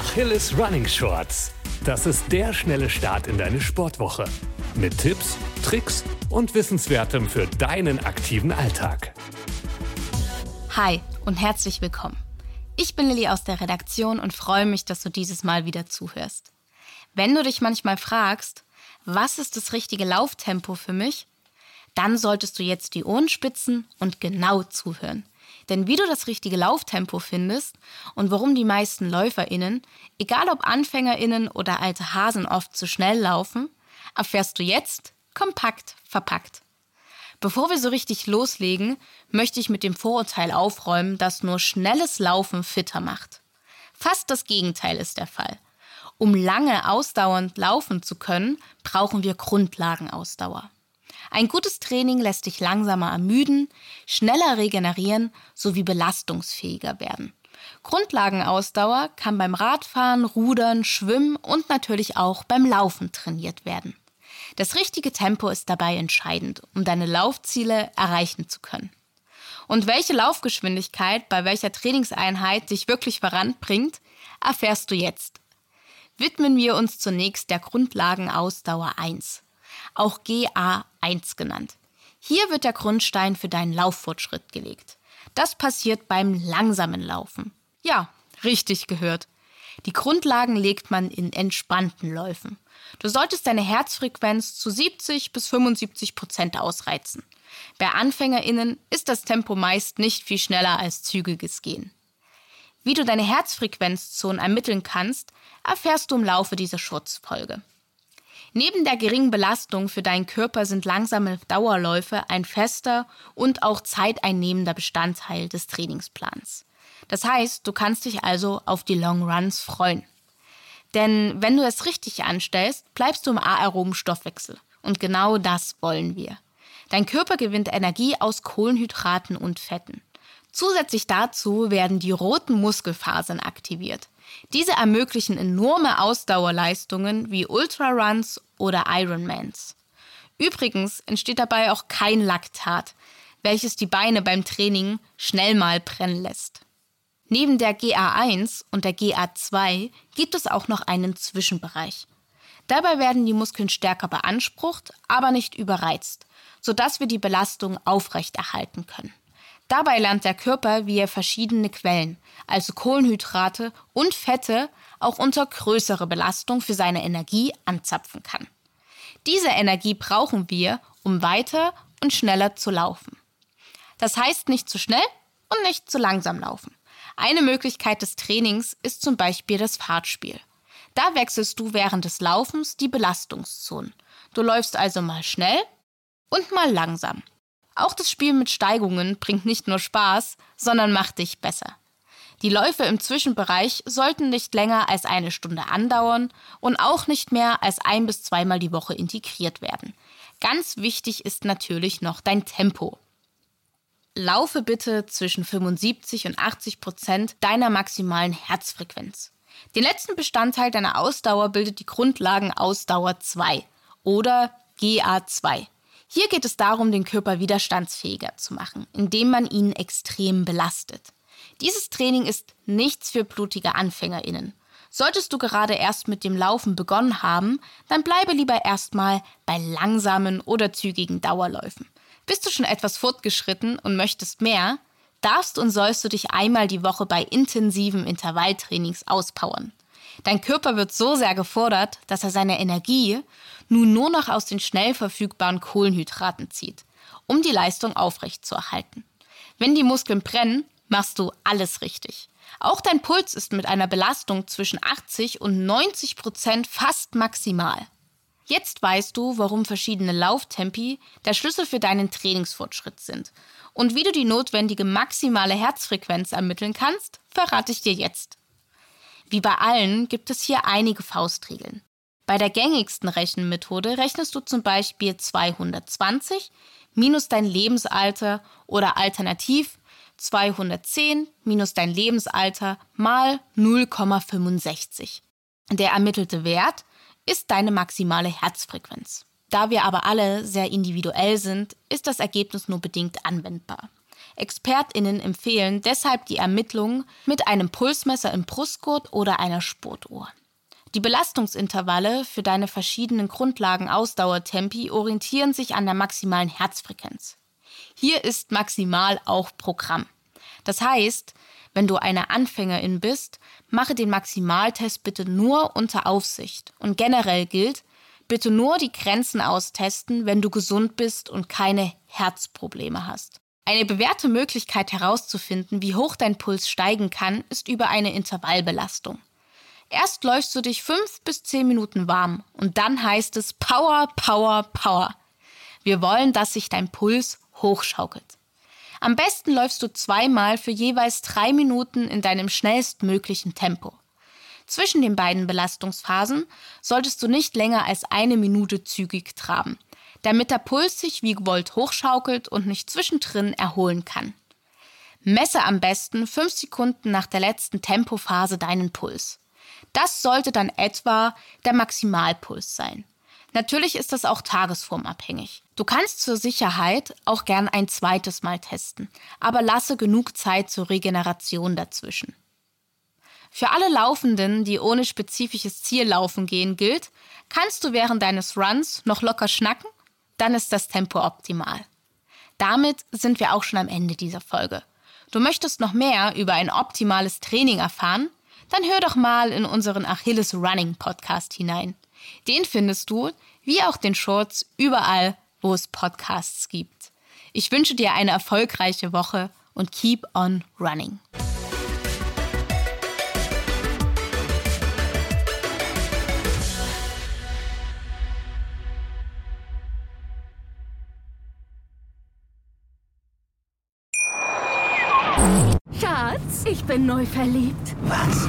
Achilles Running Shorts. Das ist der schnelle Start in deine Sportwoche. Mit Tipps, Tricks und Wissenswertem für deinen aktiven Alltag. Hi und herzlich willkommen. Ich bin Lilly aus der Redaktion und freue mich, dass du dieses Mal wieder zuhörst. Wenn du dich manchmal fragst, was ist das richtige Lauftempo für mich, dann solltest du jetzt die Ohren spitzen und genau zuhören. Denn wie du das richtige Lauftempo findest und warum die meisten LäuferInnen, egal ob AnfängerInnen oder alte Hasen oft zu schnell laufen, erfährst du jetzt kompakt verpackt. Bevor wir so richtig loslegen, möchte ich mit dem Vorurteil aufräumen, dass nur schnelles Laufen fitter macht. Fast das Gegenteil ist der Fall. Um lange ausdauernd laufen zu können, brauchen wir Grundlagenausdauer. Ein gutes Training lässt dich langsamer ermüden, schneller regenerieren sowie belastungsfähiger werden. Grundlagenausdauer kann beim Radfahren, Rudern, Schwimmen und natürlich auch beim Laufen trainiert werden. Das richtige Tempo ist dabei entscheidend, um deine Laufziele erreichen zu können. Und welche Laufgeschwindigkeit bei welcher Trainingseinheit dich wirklich voranbringt, erfährst du jetzt. Widmen wir uns zunächst der Grundlagenausdauer 1 auch GA1 genannt. Hier wird der Grundstein für deinen Lauffortschritt gelegt. Das passiert beim langsamen Laufen. Ja, richtig gehört. Die Grundlagen legt man in entspannten Läufen. Du solltest deine Herzfrequenz zu 70 bis 75 Prozent ausreizen. Bei AnfängerInnen ist das Tempo meist nicht viel schneller als zügiges Gehen. Wie du deine Herzfrequenzzonen ermitteln kannst, erfährst du im Laufe dieser Schutzfolge. Neben der geringen Belastung für deinen Körper sind langsame Dauerläufe ein fester und auch zeiteinnehmender Bestandteil des Trainingsplans. Das heißt, du kannst dich also auf die Long Runs freuen. Denn wenn du es richtig anstellst, bleibst du im aeroben Stoffwechsel. Und genau das wollen wir. Dein Körper gewinnt Energie aus Kohlenhydraten und Fetten. Zusätzlich dazu werden die roten Muskelfasern aktiviert. Diese ermöglichen enorme Ausdauerleistungen wie Ultraruns oder Ironmans. Übrigens entsteht dabei auch kein Laktat, welches die Beine beim Training schnell mal brennen lässt. Neben der GA1 und der GA2 gibt es auch noch einen Zwischenbereich. Dabei werden die Muskeln stärker beansprucht, aber nicht überreizt, sodass wir die Belastung aufrechterhalten können. Dabei lernt der Körper, wie er verschiedene Quellen, also Kohlenhydrate und Fette, auch unter größere Belastung für seine Energie anzapfen kann. Diese Energie brauchen wir, um weiter und schneller zu laufen. Das heißt nicht zu schnell und nicht zu langsam laufen. Eine Möglichkeit des Trainings ist zum Beispiel das Fahrtspiel. Da wechselst du während des Laufens die Belastungszonen. Du läufst also mal schnell und mal langsam. Auch das Spiel mit Steigungen bringt nicht nur Spaß, sondern macht dich besser. Die Läufe im Zwischenbereich sollten nicht länger als eine Stunde andauern und auch nicht mehr als ein bis zweimal die Woche integriert werden. Ganz wichtig ist natürlich noch dein Tempo. Laufe bitte zwischen 75 und 80 Prozent deiner maximalen Herzfrequenz. Den letzten Bestandteil deiner Ausdauer bildet die Grundlagenausdauer 2 oder GA2. Hier geht es darum, den Körper widerstandsfähiger zu machen, indem man ihn extrem belastet. Dieses Training ist nichts für blutige Anfängerinnen. Solltest du gerade erst mit dem Laufen begonnen haben, dann bleibe lieber erstmal bei langsamen oder zügigen Dauerläufen. Bist du schon etwas fortgeschritten und möchtest mehr, darfst und sollst du dich einmal die Woche bei intensiven Intervalltrainings auspowern. Dein Körper wird so sehr gefordert, dass er seine Energie nun nur noch aus den schnell verfügbaren Kohlenhydraten zieht, um die Leistung aufrechtzuerhalten. Wenn die Muskeln brennen, machst du alles richtig. Auch dein Puls ist mit einer Belastung zwischen 80 und 90 Prozent fast maximal. Jetzt weißt du, warum verschiedene Lauftempi der Schlüssel für deinen Trainingsfortschritt sind. Und wie du die notwendige maximale Herzfrequenz ermitteln kannst, verrate ich dir jetzt. Wie bei allen gibt es hier einige Faustregeln. Bei der gängigsten Rechenmethode rechnest du zum Beispiel 220 minus dein Lebensalter oder alternativ 210 minus dein Lebensalter mal 0,65. Der ermittelte Wert ist deine maximale Herzfrequenz. Da wir aber alle sehr individuell sind, ist das Ergebnis nur bedingt anwendbar. ExpertInnen empfehlen deshalb die Ermittlung mit einem Pulsmesser im Brustgurt oder einer Sportuhr. Die Belastungsintervalle für deine verschiedenen Grundlagen-Ausdauertempi orientieren sich an der maximalen Herzfrequenz. Hier ist maximal auch Programm. Das heißt, wenn du eine Anfängerin bist, mache den Maximaltest bitte nur unter Aufsicht. Und generell gilt, bitte nur die Grenzen austesten, wenn du gesund bist und keine Herzprobleme hast. Eine bewährte Möglichkeit herauszufinden, wie hoch dein Puls steigen kann, ist über eine Intervallbelastung. Erst läufst du dich fünf bis zehn Minuten warm und dann heißt es Power, Power, Power. Wir wollen, dass sich dein Puls hochschaukelt. Am besten läufst du zweimal für jeweils drei Minuten in deinem schnellstmöglichen Tempo. Zwischen den beiden Belastungsphasen solltest du nicht länger als eine Minute zügig traben, damit der Puls sich wie gewollt hochschaukelt und nicht zwischendrin erholen kann. Messe am besten fünf Sekunden nach der letzten Tempophase deinen Puls. Das sollte dann etwa der Maximalpuls sein. Natürlich ist das auch tagesformabhängig. Du kannst zur Sicherheit auch gern ein zweites Mal testen, aber lasse genug Zeit zur Regeneration dazwischen. Für alle Laufenden, die ohne spezifisches Ziel laufen gehen, gilt, kannst du während deines Runs noch locker schnacken, dann ist das Tempo optimal. Damit sind wir auch schon am Ende dieser Folge. Du möchtest noch mehr über ein optimales Training erfahren? Dann hör doch mal in unseren Achilles Running Podcast hinein. Den findest du, wie auch den Shorts, überall, wo es Podcasts gibt. Ich wünsche dir eine erfolgreiche Woche und keep on running. Schatz, ich bin neu verliebt. Was?